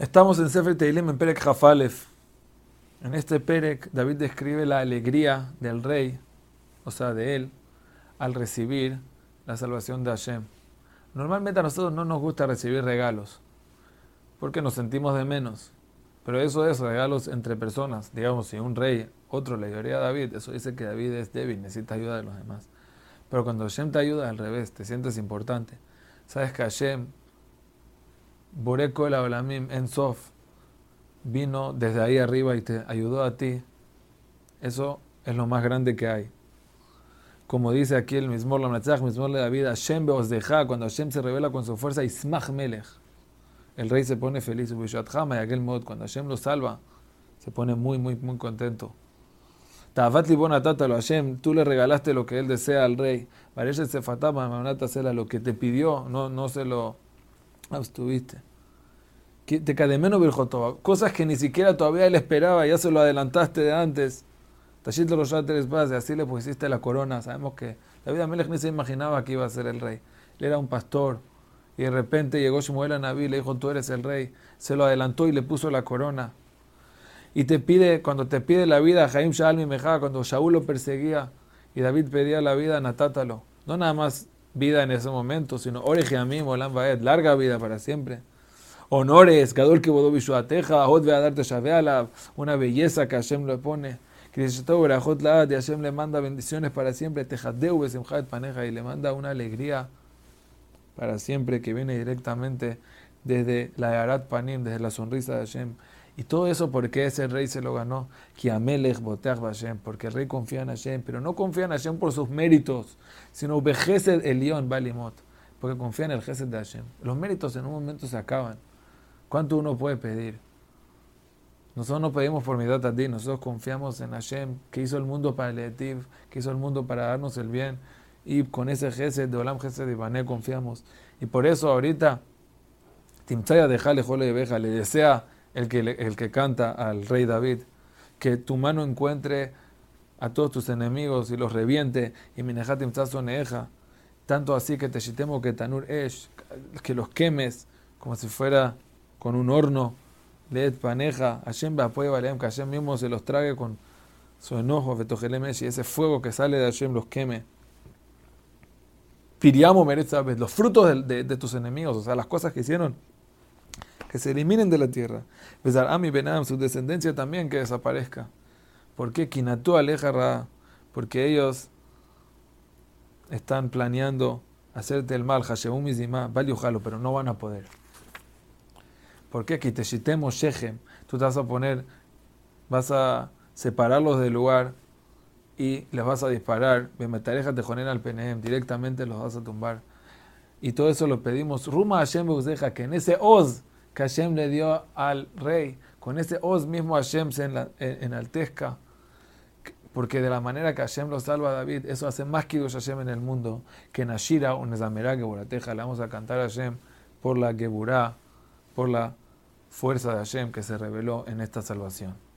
Estamos en Sefer Teilim en Perek Jafalef. En este Perek, David describe la alegría del rey, o sea, de él, al recibir la salvación de Hashem. Normalmente a nosotros no nos gusta recibir regalos, porque nos sentimos de menos. Pero eso es regalos entre personas. Digamos, si un rey, otro le ayudaría a David, eso dice que David es débil, necesita ayuda de los demás. Pero cuando Hashem te ayuda, al revés, te sientes importante. Sabes que Hashem Boreko el Ablamim en Sof vino desde ahí arriba y te ayudó a ti, eso es lo más grande que hay. Como dice aquí el mismo Lamnatzach, mismo de David, Hashem deja cuando Hashem se revela con su fuerza, Ismach Melech. El rey se pone feliz, y aquel mod, cuando Hashem lo salva, se pone muy, muy, muy contento. Tavat lo Hashem, tú le regalaste lo que él desea al rey. Parece se fatama, lo que te pidió, no, no se lo abstuviste. Te cademeno virjotoba. Cosas que ni siquiera todavía él esperaba, ya se lo adelantaste de antes. Tashito los tres y así le pusiste la corona. Sabemos que David Amelech ni se imaginaba que iba a ser el rey. Él era un pastor. Y de repente llegó Shmuel a Naví le dijo, tú eres el rey. Se lo adelantó y le puso la corona. Y te pide, cuando te pide la vida, Jaim Shalmi Mejá, cuando Shaul lo perseguía y David pedía la vida, natátalo. No nada más vida en ese momento, sino Oreje Amim, Olam Baed, larga vida para siempre. Honores, Gadol que bodó Bishuateja, Hot ve a darte una belleza que Hashem le pone. De Hashem le manda bendiciones para siempre, Tejadeu Besimjat Paneja, y le manda una alegría para siempre que viene directamente desde la Yarat Panim, desde la sonrisa de Hashem. Y todo eso porque ese rey se lo ganó. Porque el rey confía en Hashem, pero no confía en Hashem por sus méritos, sino Bejesed Elión Balimot, porque confía en el Gesed de Hashem. Los méritos en un momento se acaban. ¿Cuánto uno puede pedir? Nosotros no pedimos por mi data ti, nosotros confiamos en Hashem, que hizo el mundo para el Etiv, que hizo el mundo para darnos el bien. Y con ese Gesed de Olam Gesed de Bané confiamos. Y por eso ahorita, Timtzaya dejale jole de veja, le desea el que, el que canta al rey David, que tu mano encuentre a todos tus enemigos y los reviente, y minejatim neja, tanto así que te shitemo que tanur esh, que los quemes como si fuera con un horno, leet paneja, Hashem ba'apoye que Hashem mismo se los trague con su enojo, y ese fuego que sale de Hashem los queme. Piriamo merece los frutos de, de tus enemigos, o sea, las cosas que hicieron que se eliminen de la tierra. Besar Ami Benam, su descendencia también que desaparezca. ¿Por qué? Kinatu Alejarra, porque ellos están planeando hacerte el mal, Hashemum Mizima, Jalo, pero no van a poder. ¿Por qué? Kiteshitemo Shechem, tú te vas a poner, vas a separarlos del lugar y les vas a disparar, Bemetareja te al Penehem, directamente los vas a tumbar. Y todo eso lo pedimos, Ruma Hashem que en ese Oz, que Hashem le dio al rey. Con ese os mismo Hashem se enaltezca. Porque de la manera que Hashem lo salva a David, eso hace más que Hashem en el mundo que Nashira o Nezamerá Geburateja. Le vamos a cantar a Hashem por la Geburá, por la fuerza de Hashem que se reveló en esta salvación.